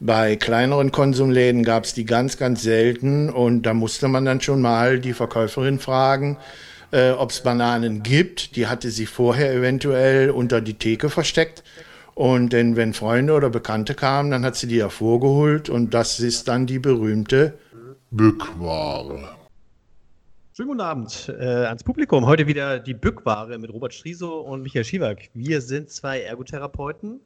Bei kleineren Konsumläden gab es die ganz, ganz selten und da musste man dann schon mal die Verkäuferin fragen, äh, ob es Bananen gibt. Die hatte sie vorher eventuell unter die Theke versteckt. Und denn wenn Freunde oder Bekannte kamen, dann hat sie die hervorgeholt und das ist dann die berühmte Bückware. Schönen guten Abend äh, ans Publikum. Heute wieder die Bückware mit Robert Striso und Michael Schiewak. Wir sind zwei Ergotherapeuten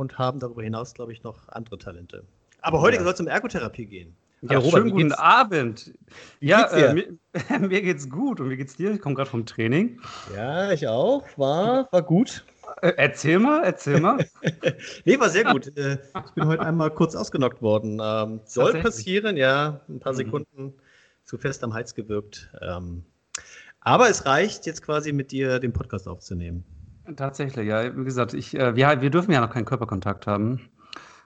und haben darüber hinaus, glaube ich, noch andere Talente. Aber heute ja. soll es um Ergotherapie gehen. Ja, Robert, schönen guten Abend. Ja, äh, mir, mir, geht's gut und wie geht's dir? Ich komme gerade vom Training. Ja, ich auch. War, war gut. Äh, erzähl mal, erzähl mal. nee, war sehr gut. Äh, ich bin heute einmal kurz ausgenockt worden. Ähm, soll passieren, ja, ein paar mhm. Sekunden zu fest am Hals gewirkt. Ähm, aber es reicht jetzt quasi mit dir den Podcast aufzunehmen. Tatsächlich, ja. Wie gesagt, ich, äh, wir, wir dürfen ja noch keinen Körperkontakt haben.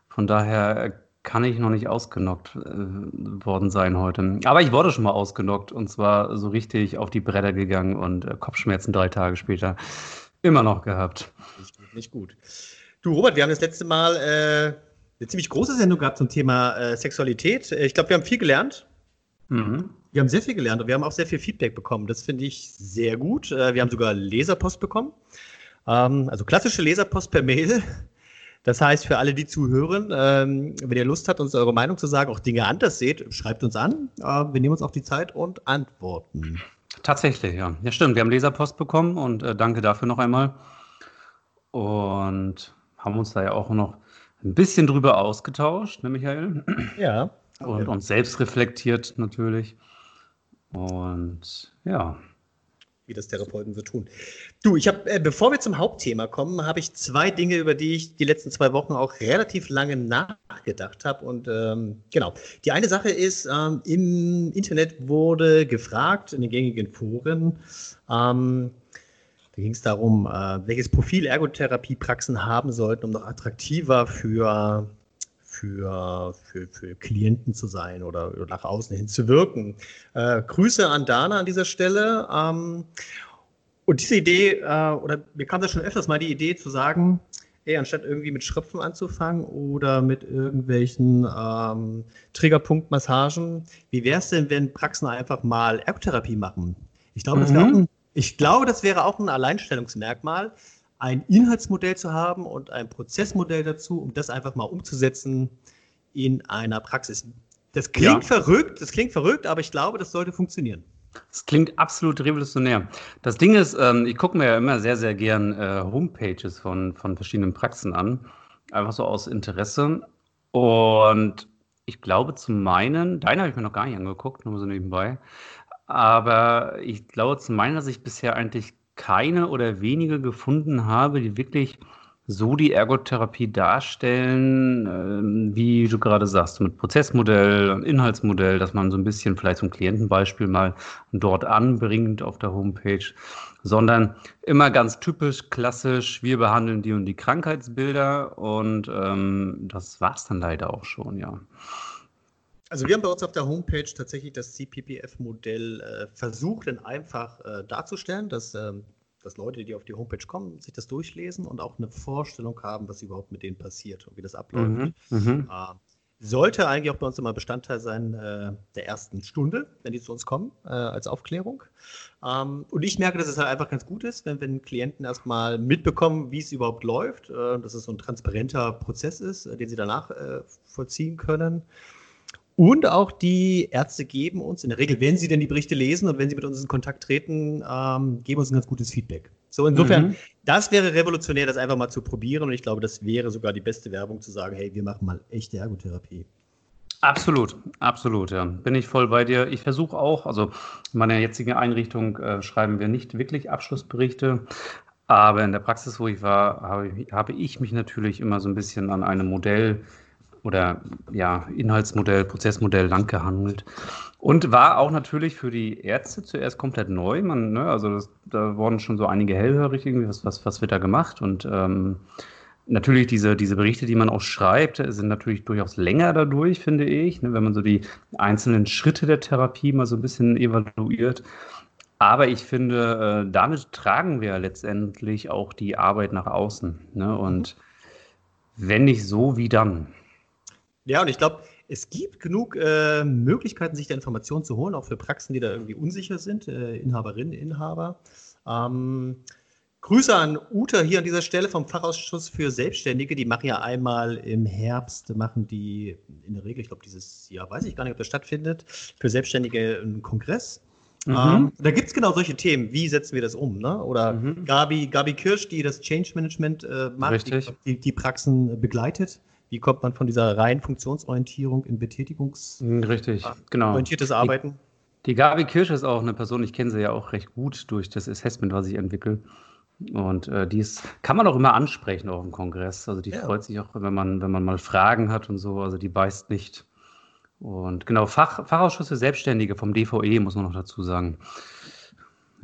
Von daher kann ich noch nicht ausgenockt äh, worden sein heute. Aber ich wurde schon mal ausgenockt und zwar so richtig auf die Bretter gegangen und äh, Kopfschmerzen drei Tage später immer noch gehabt. Nicht gut, nicht gut. Du, Robert, wir haben das letzte Mal äh, eine ziemlich große Sendung gehabt zum Thema äh, Sexualität. Ich glaube, wir haben viel gelernt. Mhm. Wir haben sehr viel gelernt und wir haben auch sehr viel Feedback bekommen. Das finde ich sehr gut. Äh, wir haben sogar Leserpost bekommen. Ähm, also klassische Leserpost per Mail. Das heißt, für alle, die zuhören, ähm, wenn ihr Lust habt, uns eure Meinung zu sagen, auch Dinge anders seht, schreibt uns an. Äh, wir nehmen uns auch die Zeit und antworten. Tatsächlich, ja. Ja, stimmt. Wir haben Leserpost bekommen und äh, danke dafür noch einmal. Und haben uns da ja auch noch ein bisschen drüber ausgetauscht, ne, Michael? Ja. Und uns selbst reflektiert natürlich. Und ja wie das Therapeuten so tun. Du, ich habe, äh, bevor wir zum Hauptthema kommen, habe ich zwei Dinge, über die ich die letzten zwei Wochen auch relativ lange nachgedacht habe. Und ähm, genau, die eine Sache ist, ähm, im Internet wurde gefragt, in den gängigen Foren, ähm, da ging es darum, äh, welches Profil Ergotherapiepraxen haben sollten, um noch attraktiver für für, für, für Klienten zu sein oder, nach außen hin zu wirken. Äh, Grüße an Dana an dieser Stelle. Ähm, und diese Idee, äh, oder mir kam da schon öfters mal die Idee zu sagen, ey, anstatt irgendwie mit Schröpfen anzufangen oder mit irgendwelchen ähm, Triggerpunktmassagen, wie wäre es denn, wenn Praxen einfach mal Ergotherapie machen? Ich glaube, mhm. das, ich glaube, das wäre auch ein Alleinstellungsmerkmal, ein Inhaltsmodell zu haben und ein Prozessmodell dazu, um das einfach mal umzusetzen in einer Praxis. Das klingt ja. verrückt, das klingt verrückt, aber ich glaube, das sollte funktionieren. Das klingt absolut revolutionär. Das Ding ist, ähm, ich gucke mir ja immer sehr, sehr gern äh, Homepages von, von verschiedenen Praxen an, einfach so aus Interesse. Und ich glaube, zum meinen, deine habe ich mir noch gar nicht angeguckt, nur so nebenbei. Aber ich glaube, zum meinen, dass ich bisher eigentlich keine oder wenige gefunden habe, die wirklich so die Ergotherapie darstellen, äh, wie du gerade sagst, mit Prozessmodell, Inhaltsmodell, dass man so ein bisschen vielleicht ein Klientenbeispiel mal dort anbringt auf der Homepage, sondern immer ganz typisch, klassisch, wir behandeln die und die Krankheitsbilder und ähm, das war es dann leider auch schon, ja. Also wir haben bei uns auf der Homepage tatsächlich das CPPF-Modell äh, versucht, dann einfach äh, darzustellen, dass, ähm, dass Leute, die auf die Homepage kommen, sich das durchlesen und auch eine Vorstellung haben, was überhaupt mit denen passiert und wie das abläuft. Mhm, mhm. äh, sollte eigentlich auch bei uns immer Bestandteil sein äh, der ersten Stunde, wenn die zu uns kommen, äh, als Aufklärung. Ähm, und ich merke, dass es halt einfach ganz gut ist, wenn, wenn Klienten erstmal mitbekommen, wie es überhaupt läuft, äh, dass es so ein transparenter Prozess ist, den sie danach vollziehen können. Und auch die Ärzte geben uns, in der Regel, wenn sie denn die Berichte lesen und wenn sie mit uns in Kontakt treten, ähm, geben uns ein ganz gutes Feedback. So, insofern, mhm. das wäre revolutionär, das einfach mal zu probieren. Und ich glaube, das wäre sogar die beste Werbung zu sagen, hey, wir machen mal echte Ergotherapie. Absolut, absolut, ja. Bin ich voll bei dir. Ich versuche auch, also in meiner jetzigen Einrichtung äh, schreiben wir nicht wirklich Abschlussberichte, aber in der Praxis, wo ich war, habe ich, habe ich mich natürlich immer so ein bisschen an einem Modell oder ja, Inhaltsmodell, Prozessmodell lang gehandelt. Und war auch natürlich für die Ärzte zuerst komplett neu. Man, ne, also das, da wurden schon so einige hellhörig irgendwie, was, was, was wird da gemacht? Und ähm, natürlich diese, diese Berichte, die man auch schreibt, sind natürlich durchaus länger dadurch, finde ich, ne, wenn man so die einzelnen Schritte der Therapie mal so ein bisschen evaluiert. Aber ich finde, äh, damit tragen wir letztendlich auch die Arbeit nach außen. Ne? Und wenn nicht so, wie dann? Ja, und ich glaube, es gibt genug äh, Möglichkeiten, sich der Informationen zu holen, auch für Praxen, die da irgendwie unsicher sind, äh, Inhaberinnen, Inhaber. Ähm, Grüße an Uta hier an dieser Stelle vom Fachausschuss für Selbstständige. Die machen ja einmal im Herbst, machen die in der Regel, ich glaube, dieses Jahr weiß ich gar nicht, ob das stattfindet, für Selbstständige einen Kongress. Mhm. Ähm, da gibt es genau solche Themen. Wie setzen wir das um? Ne? Oder mhm. Gabi, Gabi Kirsch, die das Change Management äh, macht, die, die, die, Praxen begleitet. Wie kommt man von dieser reinen Funktionsorientierung in Betätigungs mhm, Richtig, genau. orientiertes Arbeiten? Die, die Gabi Kirsch ist auch eine Person, ich kenne sie ja auch recht gut durch das Assessment, was ich entwickle. Und äh, die ist, kann man auch immer ansprechen auf dem Kongress. Also die ja. freut sich auch, wenn man, wenn man mal Fragen hat und so. Also die beißt nicht. Und genau, Fach, Fachausschuss für Selbstständige vom DVE muss man noch dazu sagen.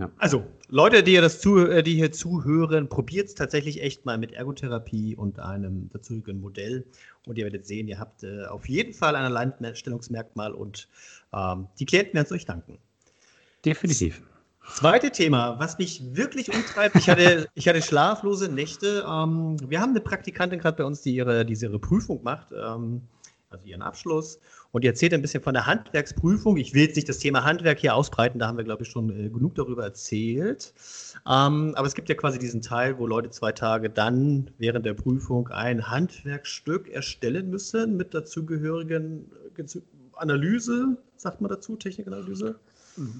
Ja. Also, Leute, die, das zu, äh, die hier zuhören, probiert es tatsächlich echt mal mit Ergotherapie und einem dazugehörigen Modell. Und ihr werdet sehen, ihr habt äh, auf jeden Fall ein Alleinstellungsmerkmal und ähm, die Klienten werden es euch danken. Definitiv. Zweite Thema, was mich wirklich umtreibt, ich hatte, ich hatte schlaflose Nächte. Ähm, wir haben eine Praktikantin gerade bei uns, die ihre, die ihre Prüfung macht, ähm, also ihren Abschluss. Und die erzählt ein bisschen von der Handwerksprüfung. Ich will jetzt nicht das Thema Handwerk hier ausbreiten, da haben wir, glaube ich, schon äh, genug darüber erzählt. Ähm, aber es gibt ja quasi diesen Teil, wo Leute zwei Tage dann während der Prüfung ein Handwerkstück erstellen müssen mit dazugehörigen äh, Analyse, sagt man dazu, Technikanalyse.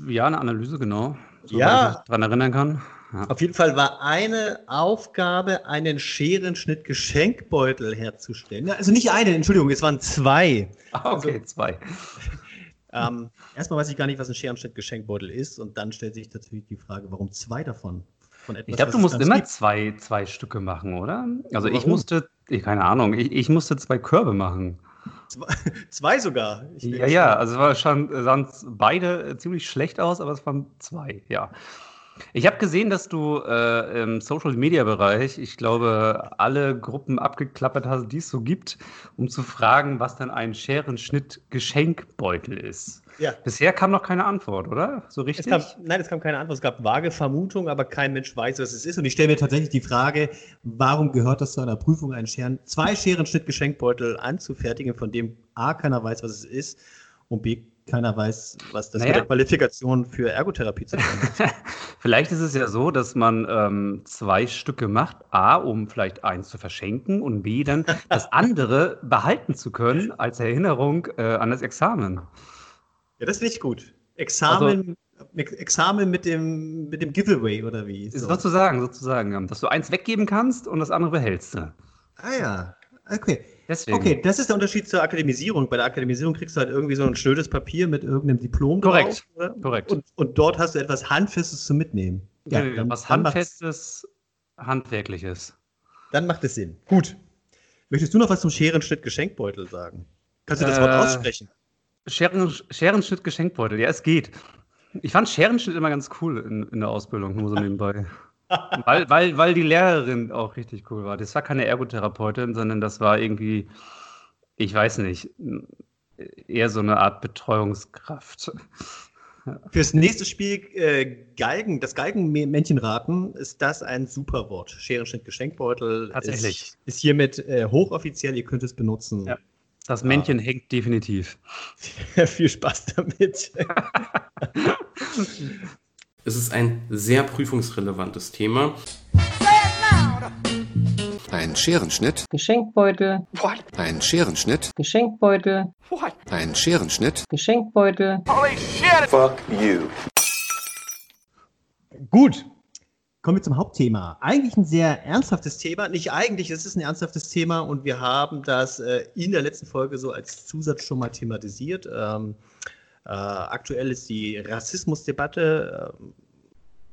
Ja, eine Analyse, genau. So, ja. Ich mich daran erinnern kann. Ja. Auf jeden Fall war eine Aufgabe, einen Scherenschnitt-Geschenkbeutel herzustellen. Ja, also nicht eine, Entschuldigung, es waren zwei. Ah, okay, also, zwei. Ähm, erstmal weiß ich gar nicht, was ein Scherenschnitt-Geschenkbeutel ist und dann stellt sich natürlich die Frage, warum zwei davon? Von etwas, ich glaube, du musst immer zwei, zwei Stücke machen, oder? Also warum? ich musste, keine Ahnung, ich, ich musste zwei Körbe machen. Zwei, sogar. ja, ja, also es war schon, sahen beide ziemlich schlecht aus, aber es waren zwei, ja. Ich habe gesehen, dass du äh, im Social Media Bereich, ich glaube, alle Gruppen abgeklappert hast, die es so gibt, um zu fragen, was denn ein Scherenschnitt-Geschenkbeutel ist. Ja. Bisher kam noch keine Antwort, oder? So richtig? Es kam, nein, es kam keine Antwort. Es gab vage Vermutungen, aber kein Mensch weiß, was es ist. Und ich stelle mir tatsächlich die Frage, warum gehört das zu einer Prüfung, einen Scheren, zwei Scherenschnitt-Geschenkbeutel anzufertigen, von dem A, keiner weiß, was es ist und B, keiner weiß, was das naja. mit der Qualifikation für Ergotherapie zu tun hat. vielleicht ist es ja so, dass man ähm, zwei Stücke macht. A, um vielleicht eins zu verschenken und B, dann das andere behalten zu können als Erinnerung äh, an das Examen. Ja, das finde ich gut. Examen, also, Examen mit dem, mit dem Giveaway oder wie? So. Sozusagen, sozusagen. Dass du eins weggeben kannst und das andere behältst. Ah ja, okay. Deswegen. Okay, das ist der Unterschied zur Akademisierung. Bei der Akademisierung kriegst du halt irgendwie so ein schnödes Papier mit irgendeinem Diplom Korrekt. drauf. Korrekt. Und, und, dort hast du etwas Handfestes zu mitnehmen. Ja, ja dann, was Handfestes, Handwerkliches. Dann macht es Sinn. Gut. Möchtest du noch was zum Scherenschnitt-Geschenkbeutel sagen? Kannst du das äh, Wort aussprechen? Scheren, Scherenschnitt Geschenkbeutel, ja, es geht. Ich fand Scherenschnitt immer ganz cool in, in der Ausbildung, nur so nebenbei. Weil, weil, weil die Lehrerin auch richtig cool war. Das war keine Ergotherapeutin, sondern das war irgendwie, ich weiß nicht, eher so eine Art Betreuungskraft. Fürs nächste Spiel äh, Galgen, das Galgenmännchenraten, ist das ein super Wort. Scherenschnitt Geschenkbeutel. Tatsächlich. Ist, ist hiermit äh, hochoffiziell, ihr könnt es benutzen. Ja. Das Männchen ah. hängt definitiv. Viel Spaß damit. es ist ein sehr prüfungsrelevantes Thema. Ein Scherenschnitt. Geschenkbeutel. What? Ein Scherenschnitt. Geschenkbeutel. What? Ein Scherenschnitt. Geschenkbeutel. Holy shit! Fuck you. Gut, Kommen wir zum Hauptthema. Eigentlich ein sehr ernsthaftes Thema. Nicht eigentlich, es ist ein ernsthaftes Thema und wir haben das äh, in der letzten Folge so als Zusatz schon mal thematisiert. Ähm, äh, aktuell ist die Rassismusdebatte äh,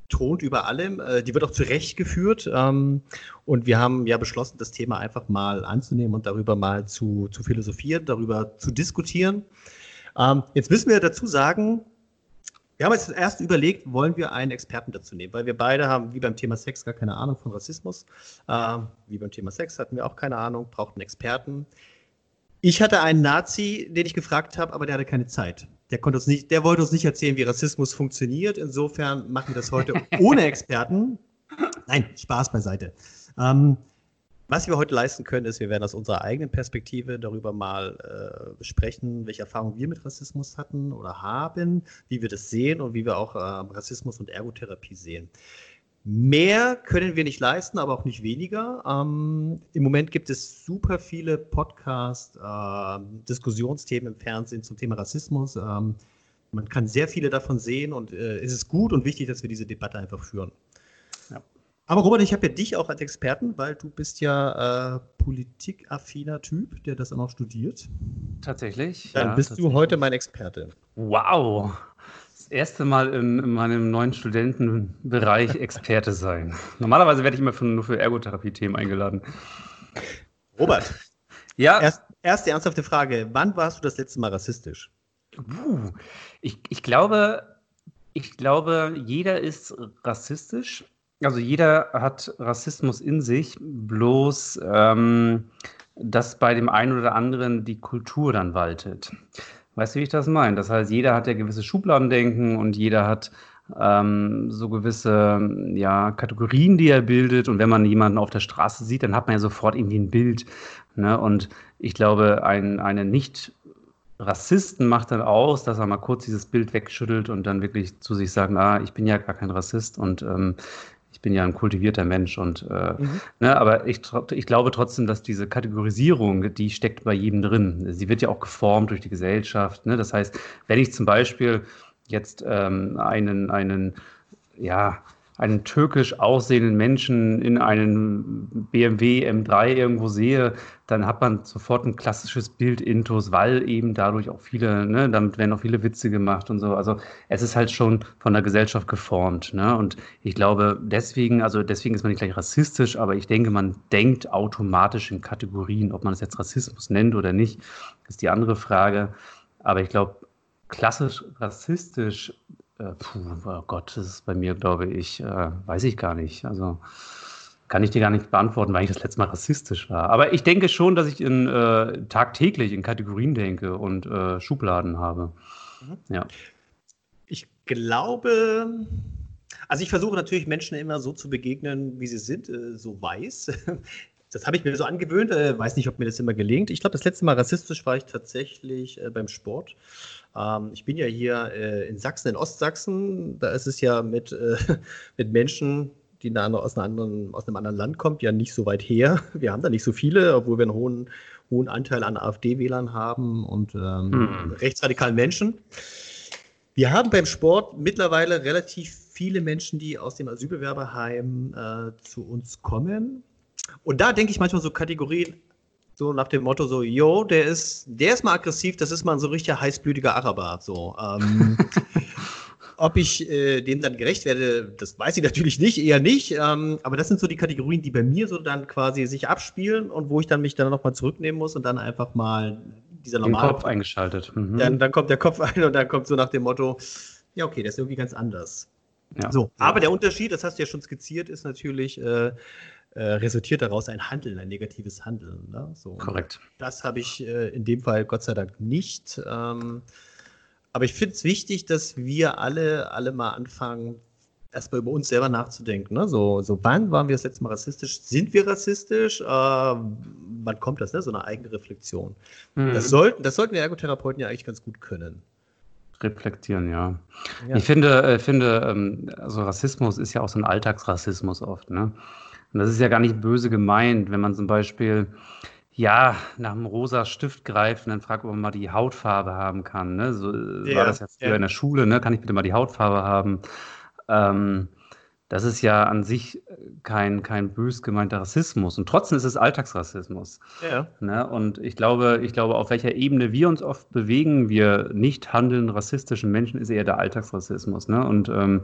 thront über allem. Äh, die wird auch zu Recht geführt. Ähm, und wir haben ja beschlossen, das Thema einfach mal anzunehmen und darüber mal zu, zu philosophieren, darüber zu diskutieren. Ähm, jetzt müssen wir dazu sagen, wir haben uns erst überlegt, wollen wir einen Experten dazu nehmen, weil wir beide haben, wie beim Thema Sex, gar keine Ahnung von Rassismus. Äh, wie beim Thema Sex hatten wir auch keine Ahnung, brauchten Experten. Ich hatte einen Nazi, den ich gefragt habe, aber der hatte keine Zeit. Der, konnte uns nicht, der wollte uns nicht erzählen, wie Rassismus funktioniert. Insofern machen wir das heute ohne Experten. Nein, Spaß beiseite. Ähm, Was wir heute leisten können, ist, wir werden aus unserer eigenen Perspektive darüber mal äh, sprechen, welche Erfahrungen wir mit Rassismus hatten oder haben, wie wir das sehen und wie wir auch äh, Rassismus und Ergotherapie sehen. Mehr können wir nicht leisten, aber auch nicht weniger. Ähm, Im Moment gibt es super viele Podcasts, äh, Diskussionsthemen im Fernsehen zum Thema Rassismus. Ähm, man kann sehr viele davon sehen und äh, es ist gut und wichtig, dass wir diese Debatte einfach führen. Ja. Aber Robert, ich habe ja dich auch als Experten, weil du bist ja äh, politikaffiner Typ, der das auch noch studiert. Tatsächlich. Dann ja, bist tatsächlich. du heute mein Experte. Wow. Das erste Mal in, in meinem neuen Studentenbereich Experte sein. Normalerweise werde ich immer für, nur für Ergotherapie-Themen eingeladen. Robert, Ja, erst, erste ernsthafte Frage. Wann warst du das letzte Mal rassistisch? Puh. Ich, ich glaube, ich glaube, jeder ist rassistisch. Also jeder hat Rassismus in sich, bloß ähm, dass bei dem einen oder anderen die Kultur dann waltet. Weißt du, wie ich das meine? Das heißt, jeder hat ja gewisse Schubladendenken und jeder hat ähm, so gewisse ja, Kategorien, die er bildet. Und wenn man jemanden auf der Straße sieht, dann hat man ja sofort irgendwie ein Bild. Ne? Und ich glaube, ein, eine nicht Rassisten macht dann aus, dass er mal kurz dieses Bild wegschüttelt und dann wirklich zu sich sagt, ah, ich bin ja gar kein Rassist und ähm, ich bin ja ein kultivierter Mensch und äh, Mhm. ne, aber ich, ich glaube trotzdem, dass diese Kategorisierung, die steckt bei jedem drin. Sie wird ja auch geformt durch die Gesellschaft. Ne? Das heißt, wenn ich zum Beispiel jetzt ähm, einen, einen, ja, einen türkisch aussehenden Menschen in einem BMW M3 irgendwo sehe, dann hat man sofort ein klassisches Bild intus, weil eben dadurch auch viele, ne, damit werden auch viele Witze gemacht und so. Also es ist halt schon von der Gesellschaft geformt. Ne? Und ich glaube, deswegen, also deswegen ist man nicht gleich rassistisch, aber ich denke, man denkt automatisch in Kategorien. Ob man es jetzt Rassismus nennt oder nicht, ist die andere Frage. Aber ich glaube, klassisch rassistisch, äh, puh, oh Gott, das ist bei mir, glaube ich, äh, weiß ich gar nicht. Also kann ich dir gar nicht beantworten, weil ich das letzte Mal rassistisch war. Aber ich denke schon, dass ich in, äh, tagtäglich in Kategorien denke und äh, Schubladen habe. Ja. Ich glaube, also ich versuche natürlich Menschen immer so zu begegnen, wie sie sind, äh, so weiß. Das habe ich mir so angewöhnt, äh, weiß nicht, ob mir das immer gelingt. Ich glaube, das letzte Mal rassistisch war ich tatsächlich äh, beim Sport. Ähm, ich bin ja hier äh, in Sachsen, in Ostsachsen. Da ist es ja mit, äh, mit Menschen, die andere, aus, anderen, aus einem anderen Land kommt, ja nicht so weit her. Wir haben da nicht so viele, obwohl wir einen hohen, hohen Anteil an AfD-Wählern haben und ähm, Hm. rechtsradikalen Menschen. Wir haben beim Sport mittlerweile relativ viele Menschen, die aus dem Asylbewerberheim äh, zu uns kommen. Und da denke ich manchmal so Kategorien, so nach dem Motto so, yo, der ist, der ist mal aggressiv, das ist mal ein so richtiger heißblütiger Araber. So, ähm, ob ich äh, dem dann gerecht werde, das weiß ich natürlich nicht, eher nicht. Ähm, aber das sind so die Kategorien, die bei mir so dann quasi sich abspielen und wo ich dann mich dann nochmal zurücknehmen muss und dann einfach mal dieser Den normale Kopf eingeschaltet. Mhm. dann, dann kommt der Kopf ein und dann kommt so nach dem Motto, ja, okay, das ist irgendwie ganz anders. Ja. So, aber der Unterschied, das hast du ja schon skizziert, ist natürlich, äh, äh, resultiert daraus ein Handeln, ein negatives Handeln. Ne? So, Korrekt. Das habe ich äh, in dem Fall Gott sei Dank nicht. Ähm, aber ich finde es wichtig, dass wir alle, alle mal anfangen, erstmal über uns selber nachzudenken. Ne? So, so, wann waren wir das letzte Mal rassistisch? Sind wir rassistisch? Äh, wann kommt das? Ne? So eine eigene Reflexion. Mhm. Das, sollten, das sollten wir Ergotherapeuten ja eigentlich ganz gut können. Reflektieren, ja. Ja. Ich finde, äh, finde ähm, also Rassismus ist ja auch so ein Alltagsrassismus oft, ne? Und das ist ja gar nicht böse gemeint, wenn man zum Beispiel ja nach einem rosa Stift greift und dann fragt, ob man mal die Hautfarbe haben kann. Ne? So äh, Ja, war das ja früher ja. in der Schule, ne? Kann ich bitte mal die Hautfarbe haben? Ähm, das ist ja an sich kein, kein bös gemeinter Rassismus. Und trotzdem ist es Alltagsrassismus. Ja. Ne? Und ich glaube, ich glaube, auf welcher Ebene wir uns oft bewegen, wir nicht handeln rassistischen Menschen, ist eher der Alltagsrassismus. Ne? Und ähm,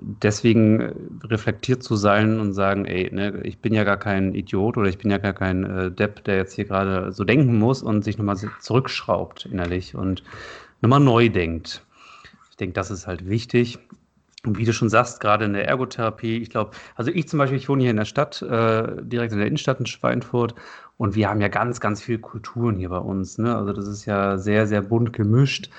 deswegen äh, reflektiert zu sein und sagen, ey, ne, ich bin ja gar kein Idiot oder ich bin ja gar kein äh, Depp, der jetzt hier gerade so denken muss und sich nochmal zurückschraubt innerlich und nochmal neu denkt. Ich denke, das ist halt wichtig. Und wie du schon sagst, gerade in der Ergotherapie, ich glaube, also ich zum Beispiel, ich wohne hier in der Stadt, äh, direkt in der Innenstadt in Schweinfurt und wir haben ja ganz, ganz viel Kulturen hier bei uns. Ne? Also das ist ja sehr, sehr bunt gemischt.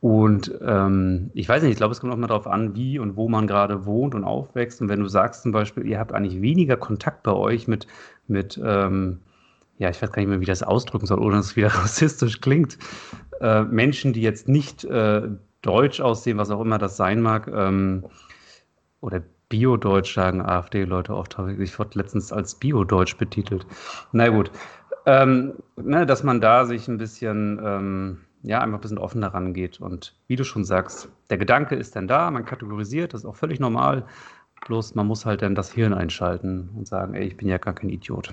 Und ähm, ich weiß nicht, ich glaube, es kommt auch mal darauf an, wie und wo man gerade wohnt und aufwächst. Und wenn du sagst zum Beispiel, ihr habt eigentlich weniger Kontakt bei euch mit, mit ähm, ja, ich weiß gar nicht mehr, wie das ausdrücken soll, ohne dass es wieder rassistisch klingt, äh, Menschen, die jetzt nicht äh, deutsch aussehen, was auch immer das sein mag, ähm, oder Bio-Deutsch sagen AfD-Leute oft. Ich wurde letztens als Bio-Deutsch betitelt. Na gut. Ähm, ne, dass man da sich ein bisschen, ähm, ja, einfach ein bisschen offener rangeht. Und wie du schon sagst, der Gedanke ist dann da, man kategorisiert, das ist auch völlig normal. Bloß man muss halt dann das Hirn einschalten und sagen, ey, ich bin ja gar kein Idiot.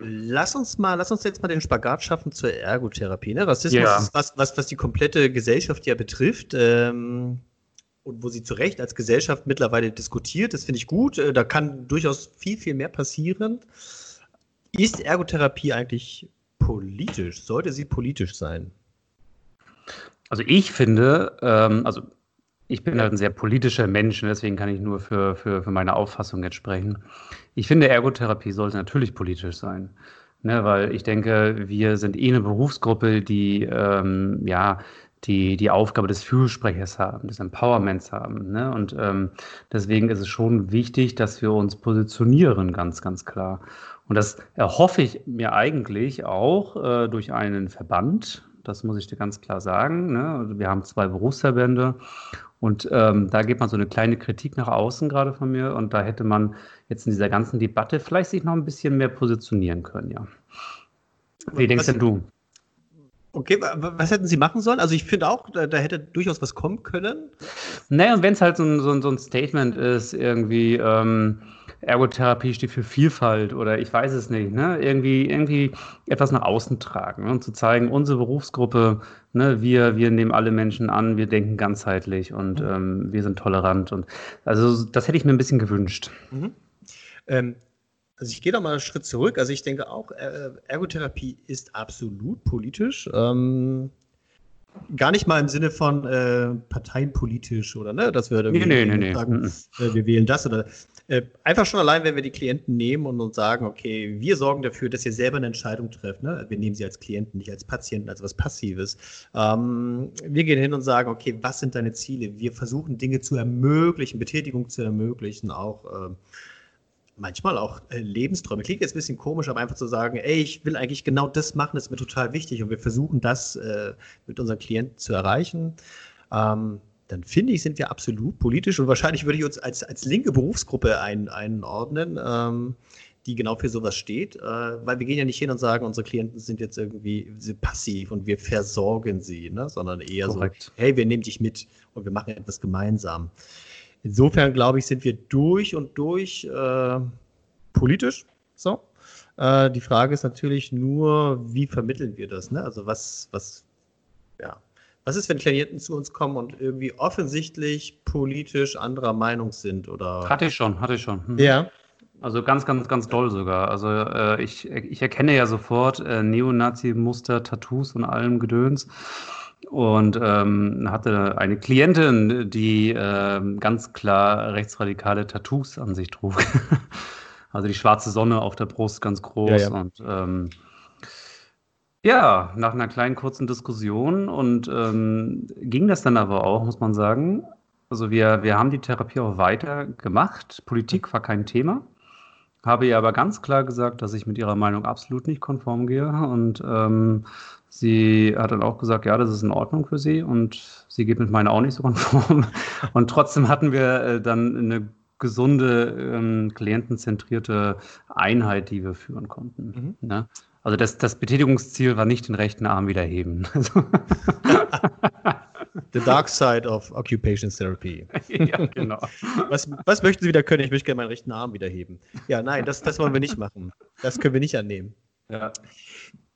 Lass uns mal, lass uns jetzt mal den Spagat schaffen zur Ergotherapie. Ne? Rassismus ja. ist was, was, was die komplette Gesellschaft ja betrifft. Ähm, und wo sie zu Recht als Gesellschaft mittlerweile diskutiert. Das finde ich gut. Äh, da kann durchaus viel, viel mehr passieren. Ist Ergotherapie eigentlich politisch? Sollte sie politisch sein? Also ich finde, ähm, also ich bin halt ein sehr politischer Mensch, deswegen kann ich nur für, für, für meine Auffassung jetzt sprechen. Ich finde, Ergotherapie sollte natürlich politisch sein. Ne, weil ich denke, wir sind eh eine Berufsgruppe, die ähm, ja die die Aufgabe des Fürsprechers haben, des Empowerments haben. Ne? Und ähm, deswegen ist es schon wichtig, dass wir uns positionieren, ganz, ganz klar. Und das erhoffe ich mir eigentlich auch äh, durch einen Verband. Das muss ich dir ganz klar sagen. Ne? Wir haben zwei Berufsverbände und ähm, da geht man so eine kleine Kritik nach außen gerade von mir. Und da hätte man jetzt in dieser ganzen Debatte vielleicht sich noch ein bisschen mehr positionieren können, ja. Wie denkst denn du? Okay, was hätten Sie machen sollen? Also ich finde auch, da, da, hätte durchaus was kommen können. Naja, und wenn es halt so ein, so, ein, so ein, Statement ist, irgendwie ähm, Ergotherapie steht für Vielfalt oder ich weiß es nicht, ne? irgendwie, irgendwie etwas nach außen tragen ne? und zu zeigen, unsere Berufsgruppe, ne, wir, wir nehmen alle Menschen an, wir denken ganzheitlich und mhm. ähm, wir sind tolerant. Und also das hätte ich mir ein bisschen gewünscht. Mhm. Ähm, also ich gehe da mal einen Schritt zurück. Also ich denke auch, äh, Ergotherapie ist absolut politisch. Ähm, gar nicht mal im Sinne von äh, parteienpolitisch oder ne, dass wir nee, nee, nee, sagen, äh, wir wählen das oder äh, einfach schon allein, wenn wir die Klienten nehmen und uns sagen, okay, wir sorgen dafür, dass ihr selber eine Entscheidung trefft. Ne? Wir nehmen sie als Klienten, nicht als Patienten, als was Passives. Ähm, wir gehen hin und sagen, okay, was sind deine Ziele? Wir versuchen Dinge zu ermöglichen, Betätigung zu ermöglichen, auch äh, manchmal auch äh, Lebensträume. Klingt jetzt ein bisschen komisch, aber einfach zu sagen, ey, ich will eigentlich genau das machen, das ist mir total wichtig und wir versuchen das äh, mit unseren Klienten zu erreichen. Ähm, dann finde ich, sind wir absolut politisch und wahrscheinlich würde ich uns als, als linke Berufsgruppe ein, einordnen, ähm, die genau für sowas steht, äh, weil wir gehen ja nicht hin und sagen, unsere Klienten sind jetzt irgendwie passiv und wir versorgen sie, ne? sondern eher Korrekt. so, hey, wir nehmen dich mit und wir machen etwas gemeinsam. Insofern glaube ich, sind wir durch und durch äh, politisch. So. Äh, die Frage ist natürlich nur, wie vermitteln wir das? Ne? Also was, was, ja, was ist, wenn Klienten zu uns kommen und irgendwie offensichtlich politisch anderer Meinung sind? Oder? Hatte ich schon, hatte ich schon. Hm. Ja. Also ganz, ganz, ganz doll sogar. Also äh, ich, ich erkenne ja sofort äh, Neonazi-Muster, Tattoos und allem Gedöns und ähm, hatte eine Klientin, die äh, ganz klar rechtsradikale Tattoos an sich trug. also die schwarze Sonne auf der Brust ganz groß ja, ja. und ähm, ja, nach einer kleinen kurzen Diskussion und ähm, ging das dann aber auch, muss man sagen. Also wir, wir haben die Therapie auch weiter gemacht. Politik war kein Thema. Habe ihr aber ganz klar gesagt, dass ich mit ihrer Meinung absolut nicht konform gehe und ähm, Sie hat dann auch gesagt, ja, das ist in Ordnung für sie und sie geht mit meiner auch nicht so konform. Und trotzdem hatten wir äh, dann eine gesunde, ähm, klientenzentrierte Einheit, die wir führen konnten. Mhm. Ne? Also das, das Betätigungsziel war nicht den rechten Arm wieder heben. The dark side of Occupation Therapy. ja, genau. Was, was möchten Sie wieder können? Ich möchte gerne meinen rechten Arm wieder heben. Ja, nein, das, das wollen wir nicht machen. Das können wir nicht annehmen. Ja.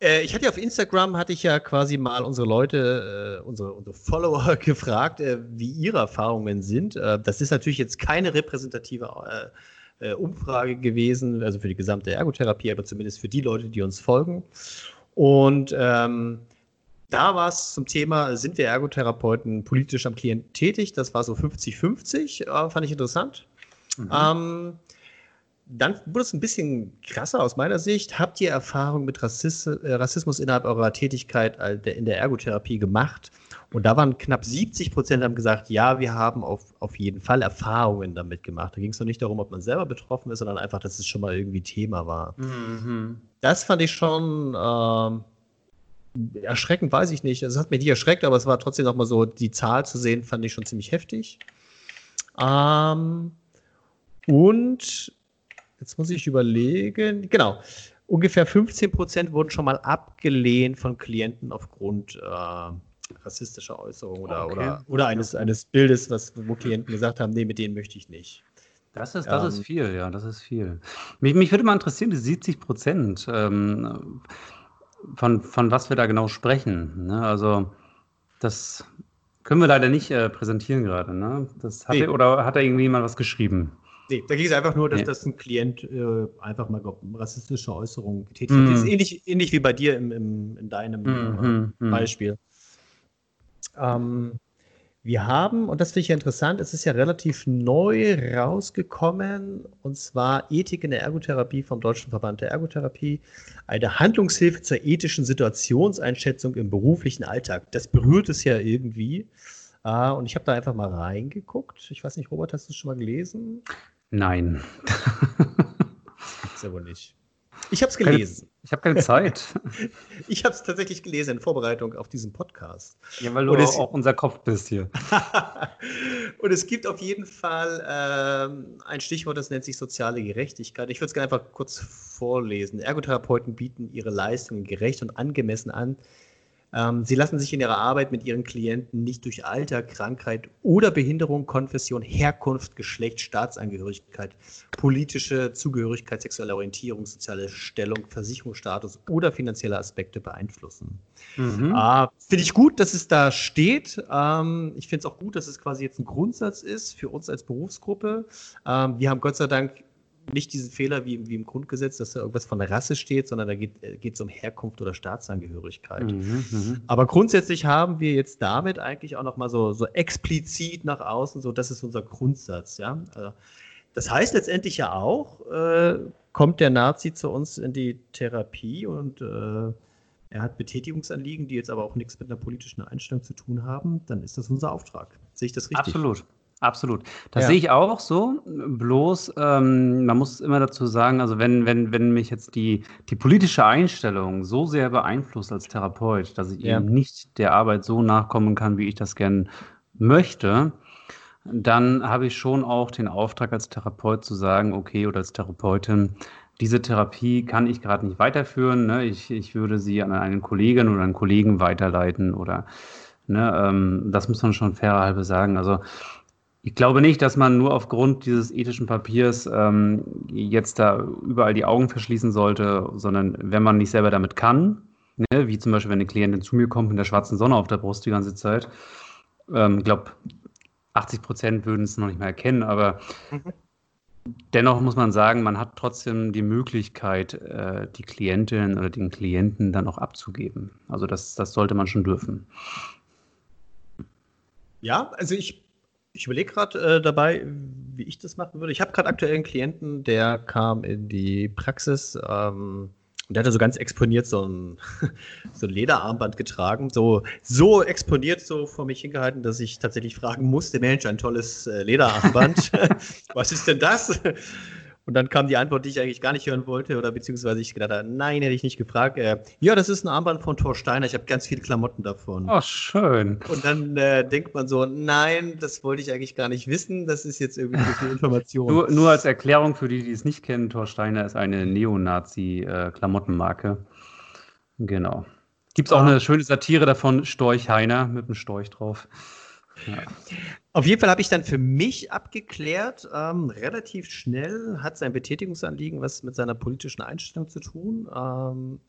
Äh, ich hatte ja auf Instagram, hatte ich ja quasi mal unsere Leute, äh, unsere, unsere Follower gefragt, äh, wie ihre Erfahrungen sind. Äh, das ist natürlich jetzt keine repräsentative äh, äh, Umfrage gewesen, also für die gesamte Ergotherapie, aber zumindest für die Leute, die uns folgen. Und ähm, da war es zum Thema, sind wir Ergotherapeuten politisch am Klient tätig? Das war so 50-50, fand ich interessant. Mhm. Ähm, dann wurde es ein bisschen krasser aus meiner Sicht. Habt ihr Erfahrung mit Rassis äh, Rassismus innerhalb eurer Tätigkeit in der Ergotherapie gemacht? Und da waren knapp 70 Prozent haben gesagt, ja, wir haben auf, auf jeden Fall Erfahrungen damit gemacht. Da ging es noch nicht darum, ob man selber betroffen ist, sondern einfach, dass es schon mal irgendwie Thema war. Mhm. Das fand ich schon äh, erschreckend, weiß ich nicht. Also, es hat mich nicht erschreckt, aber es war trotzdem noch mal so, die Zahl zu sehen, fand ich schon ziemlich heftig. Ähm, und Jetzt muss ich überlegen. Genau. Ungefähr 15 Prozent wurden schon mal abgelehnt von Klienten aufgrund äh, rassistischer Äußerungen oder, okay. oder, oder eines, eines Bildes, was, wo Klienten gesagt haben, nee, mit denen möchte ich nicht. Das ist, das ähm, ist viel, ja, das ist viel. Mich, mich würde mal interessieren, die 70 Prozent, ähm, von, von was wir da genau sprechen. Ne? Also, das können wir leider nicht äh, präsentieren gerade. Ne? Das hat nee. er, oder hat da irgendwie mal was geschrieben? Nee, da ging es einfach nur, dass, nee. dass ein Klient äh, einfach mal glaub, rassistische Äußerungen getätigt hat. Das ist mhm. ähnlich, ähnlich wie bei dir im, im, in deinem mm, äh, Beispiel. Ähm, wir haben, und das finde ich ja interessant, es ist ja relativ neu rausgekommen, und zwar Ethik in der Ergotherapie vom Deutschen Verband der Ergotherapie, eine Handlungshilfe zur ethischen Situationseinschätzung im beruflichen Alltag. Das berührt es ja irgendwie. Uh, und ich habe da einfach mal reingeguckt. Ich weiß nicht, Robert, hast du es schon mal gelesen? Nein. Das gibt's wohl nicht. Ich habe es gelesen. ich habe keine Zeit. ich habe es tatsächlich gelesen in Vorbereitung auf diesen Podcast. Ja, weil du es, auch unser Kopf bist hier. und es gibt auf jeden Fall ähm, ein Stichwort, das nennt sich soziale Gerechtigkeit. Ich würde es gerne einfach kurz vorlesen. Ergotherapeuten bieten ihre Leistungen gerecht und angemessen an, ähm, sie lassen sich in ihrer Arbeit mit ihren Klienten nicht durch Alter, Krankheit oder Behinderung, Konfession, Herkunft, Geschlecht, Staatsangehörigkeit, politische Zugehörigkeit, sexuelle Orientierung, soziale Stellung, Versicherungsstatus oder finanzielle Aspekte beeinflussen. Mhm. Äh, finde ich gut, dass es da steht. Ähm, ich finde es auch gut, dass es quasi jetzt ein Grundsatz ist für uns als Berufsgruppe. Ähm, wir haben Gott sei Dank nicht diesen Fehler wie, wie, im Grundgesetz, dass da irgendwas von der Rasse steht, sondern da geht es äh, um Herkunft oder Staatsangehörigkeit. Mhm, mhm, Aber grundsätzlich haben wir jetzt damit eigentlich auch nochmal so, so explizit nach außen, so das ist unser Grundsatz. Ja? Also, das heißt letztendlich ja auch, äh, kommt der Nazi zu uns in die Therapie und äh, er hat Betätigungsanliegen, die jetzt aber auch nichts mit einer politischen Einstellung zu tun haben, dann ist das unser Auftrag. Sehe ich das richtig? Absolut. Absolut. Das ja. sehe ich auch so. Bloß, ähm, man muss immer dazu sagen, also wenn, wenn, wenn mich jetzt die, die politische Einstellung so sehr beeinflusst als Therapeut, dass ich ja. eben nicht der Arbeit so nachkommen kann, wie ich das gern möchte, dann habe ich schon auch den Auftrag als Therapeut zu sagen, okay, oder als Therapeutin, diese Therapie kann ich gerade nicht weiterführen. Ne? Ich, ich würde sie an einen Kollegen oder einen Kollegen weiterleiten oder ne, ähm, das muss man schon fairerhalber sagen. Also ich glaube nicht, dass man nur aufgrund dieses ethischen Papiers ähm, jetzt da überall die Augen verschließen sollte, sondern wenn man nicht selber damit kann, ne, wie zum Beispiel, wenn eine Klientin zu mir kommt mit der schwarzen Sonne auf der Brust die ganze Zeit, ich ähm, glaube, 80 Prozent würden es noch nicht mehr erkennen, aber mhm. dennoch muss man sagen, man hat trotzdem die Möglichkeit, äh, die Klientin oder den Klienten dann auch abzugeben. Also das, das sollte man schon dürfen. Ja, also ich ich überlege gerade äh, dabei, wie ich das machen würde. Ich habe gerade aktuell einen Klienten, der kam in die Praxis ähm, und der hatte so ganz exponiert so ein, so ein Lederarmband getragen. So, so exponiert so vor mich hingehalten, dass ich tatsächlich fragen musste: Mensch, ein tolles äh, Lederarmband. Was ist denn das? Und dann kam die Antwort, die ich eigentlich gar nicht hören wollte, oder beziehungsweise ich gedacht habe, nein, hätte ich nicht gefragt. Äh, ja, das ist ein Armband von Thor Steiner, ich habe ganz viele Klamotten davon. Oh, schön. Und dann äh, denkt man so, nein, das wollte ich eigentlich gar nicht wissen, das ist jetzt irgendwie so viel Information. nur, nur als Erklärung für die, die es nicht kennen, Thor Steiner ist eine Neonazi-Klamottenmarke. Äh, genau. Gibt es auch ah. eine schöne Satire davon, Storch Heiner mit einem Storch drauf. Ja. Auf jeden Fall habe ich dann für mich abgeklärt, ähm, relativ schnell hat sein Betätigungsanliegen was mit seiner politischen Einstellung zu tun. Ähm,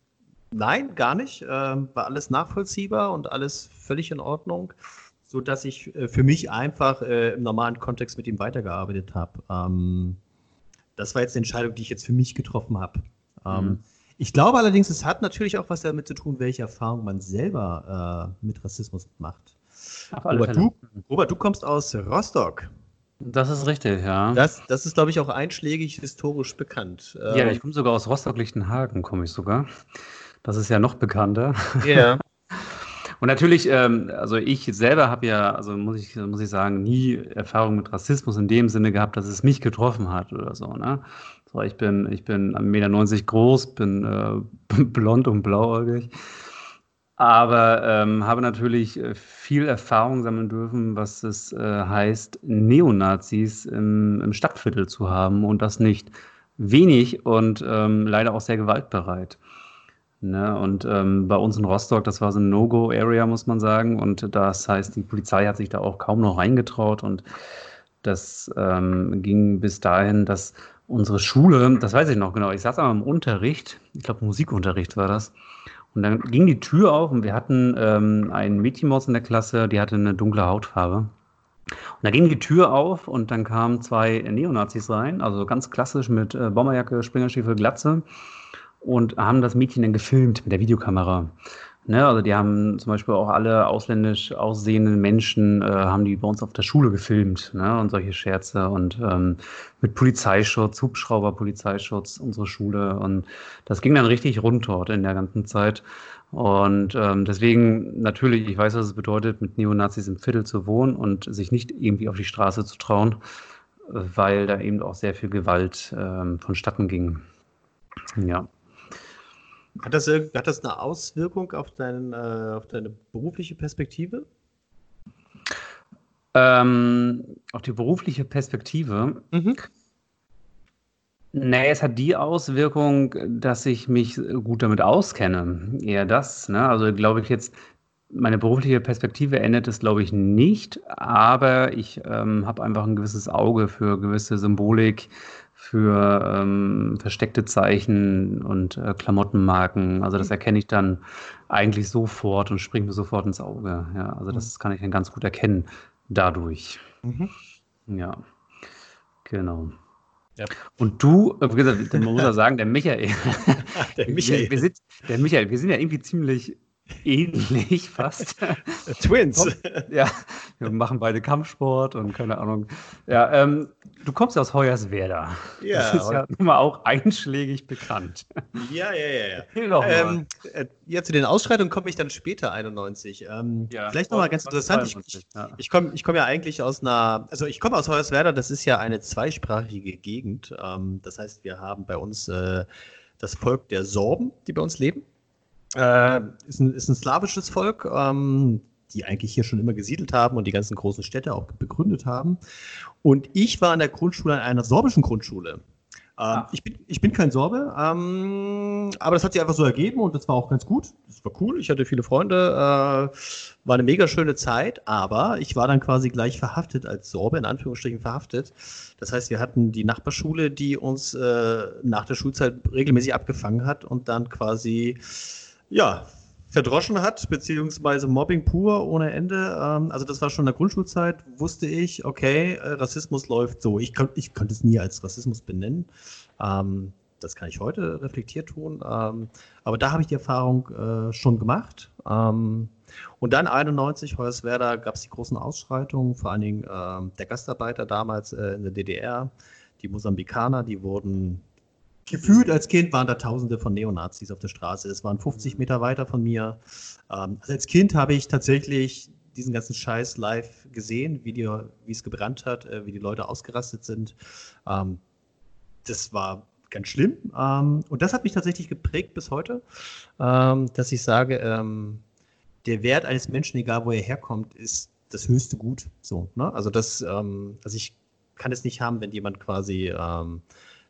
nein, gar nicht. Ähm, war alles nachvollziehbar und alles völlig in Ordnung, sodass ich äh, für mich einfach äh, im normalen Kontext mit ihm weitergearbeitet habe. Ähm, das war jetzt die Entscheidung, die ich jetzt für mich getroffen habe. Ähm, mhm. Ich glaube allerdings, es hat natürlich auch was damit zu tun, welche Erfahrung man selber äh, mit Rassismus macht. Robert du, Robert, du kommst aus Rostock. Das ist richtig, ja. Das, das ist, glaube ich, auch einschlägig historisch bekannt. ja, Ähm, ich komme sogar aus Rostock-Lichtenhagen, komme ich sogar. Das ist ja noch bekannter. ja. Und natürlich, ähm, also ich selber habe ja, also muss ich, muss ich sagen, nie Erfahrung mit Rassismus in dem Sinne gehabt, dass es mich getroffen hat oder so. Ne? So, ich bin, ich bin 1,90 Meter groß, bin äh, blond und blauäugig. Aber ähm, habe natürlich äh, viel Erfahrung sammeln dürfen, was es äh, heißt, Neonazis im, im Stadtviertel zu haben und das nicht wenig und ähm, leider auch sehr gewaltbereit. Ne? Und ähm, bei uns in Rostock, das war so ein No-Go-Area, muss man sagen. Und das heißt, die Polizei hat sich da auch kaum noch reingetraut. Und das ähm, ging bis dahin, dass unsere Schule, das weiß ich noch genau, ich saß einmal im Unterricht, ich glaube Musikunterricht war das. Und dann ging die Tür auf und wir hatten ähm, ein Mädchenmaus in der Klasse, die hatte eine dunkle Hautfarbe. Und da ging die Tür auf und dann kamen zwei Neonazis rein, also ganz klassisch mit äh, Bomberjacke, Springerstiefel, Glatze und haben das Mädchen dann gefilmt mit der Videokamera. Ne, also die haben zum Beispiel auch alle ausländisch aussehenden Menschen, äh, haben die bei uns auf der Schule gefilmt ne, und solche Scherze und ähm, mit Polizeischutz, Hubschrauber, Polizeischutz, unsere Schule und das ging dann richtig rund dort in der ganzen Zeit. Und ähm, deswegen natürlich, ich weiß, was es bedeutet, mit Neonazis im Viertel zu wohnen und sich nicht irgendwie auf die Straße zu trauen, weil da eben auch sehr viel Gewalt ähm, vonstatten ging. Ja. Hat das, hat das eine Auswirkung auf, deinen, äh, auf deine berufliche Perspektive? Ähm, auf die berufliche Perspektive. Mhm. Nee, es hat die Auswirkung, dass ich mich gut damit auskenne. Eher das. Ne? Also glaube ich jetzt, meine berufliche Perspektive ändert es, glaube ich, nicht, aber ich ähm, habe einfach ein gewisses Auge für gewisse Symbolik, für ähm, versteckte Zeichen und äh, Klamottenmarken. Also das erkenne ich dann eigentlich sofort und springt mir sofort ins Auge. Ja, also das kann ich dann ganz gut erkennen dadurch. Mhm. Ja, genau. Ja. Und du, äh, wie gesagt, man muss ja sagen, der Michael. Der Wir, Michael. wir sind, der Michael, wir sind ja irgendwie ziemlich ähnlich fast. Twins. ja, wir machen beide Kampfsport und keine Ahnung. Ja, ähm, du kommst aus Hoyerswerda. Ja, das ist ja nun mal auch einschlägig bekannt. Ja, ja, ja, ja. Doch. Ähm, äh, ja, zu den Ausschreitungen komme ich dann später, 91. Ähm, Ja, vielleicht nochmal ganz was- interessant. Ich, 92, ich, ja. ich komme ich komm ja eigentlich aus einer, also ich komme aus Hoyerswerda, das ist ja eine zweisprachige Gegend. Ähm, das heißt, wir haben bei uns äh, das Volk der Sorben, die bei uns leben. Äh, ist, ein, ist ein slawisches Volk, ähm, die eigentlich hier schon immer gesiedelt haben und die ganzen großen Städte auch begründet haben. Und ich war an der Grundschule, an einer sorbischen Grundschule. Ähm, ich, bin, ich bin kein Sorbe, ähm, aber das hat sich einfach so ergeben und das war auch ganz gut. Das war cool. Ich hatte viele Freunde, äh, war eine mega schöne Zeit, aber ich war dann quasi gleich verhaftet als Sorbe, in Anführungsstrichen verhaftet. Das heißt, wir hatten die Nachbarschule, die uns äh, nach der Schulzeit regelmäßig abgefangen hat und dann quasi, ja, verdroschen hat, beziehungsweise Mobbing pur ohne Ende. Ähm, also das war schon in der Grundschulzeit, wusste ich, okay, äh, Rassismus läuft so. Ich, kon ich konnte es nie als Rassismus benennen. Ähm, das kann ich heute reflektiert tun. Ähm, aber da habe ich die Erfahrung äh, schon gemacht. Ähm, und dann 91, Hoyerswerda, gab es die großen Ausschreitungen, vor allen Dingen ähm, der Gastarbeiter damals äh, in der DDR, die Mosambikaner, die wurden gefühlt als Kind waren da Tausende von Neonazis auf der Straße. Es waren 50 Meter weiter von mir. Ähm, also als Kind habe ich tatsächlich diesen ganzen Scheiß live gesehen, wie, die, wie es gebrannt hat, äh, wie die Leute ausgerastet sind. Ähm, das war ganz schlimm. Ähm, und das hat mich tatsächlich geprägt bis heute, ähm, dass ich sage, ähm, der Wert eines Menschen, egal wo er herkommt, ist das höchste Gut. So, ne? Also das, ähm, also ich kann es nicht haben, wenn jemand quasi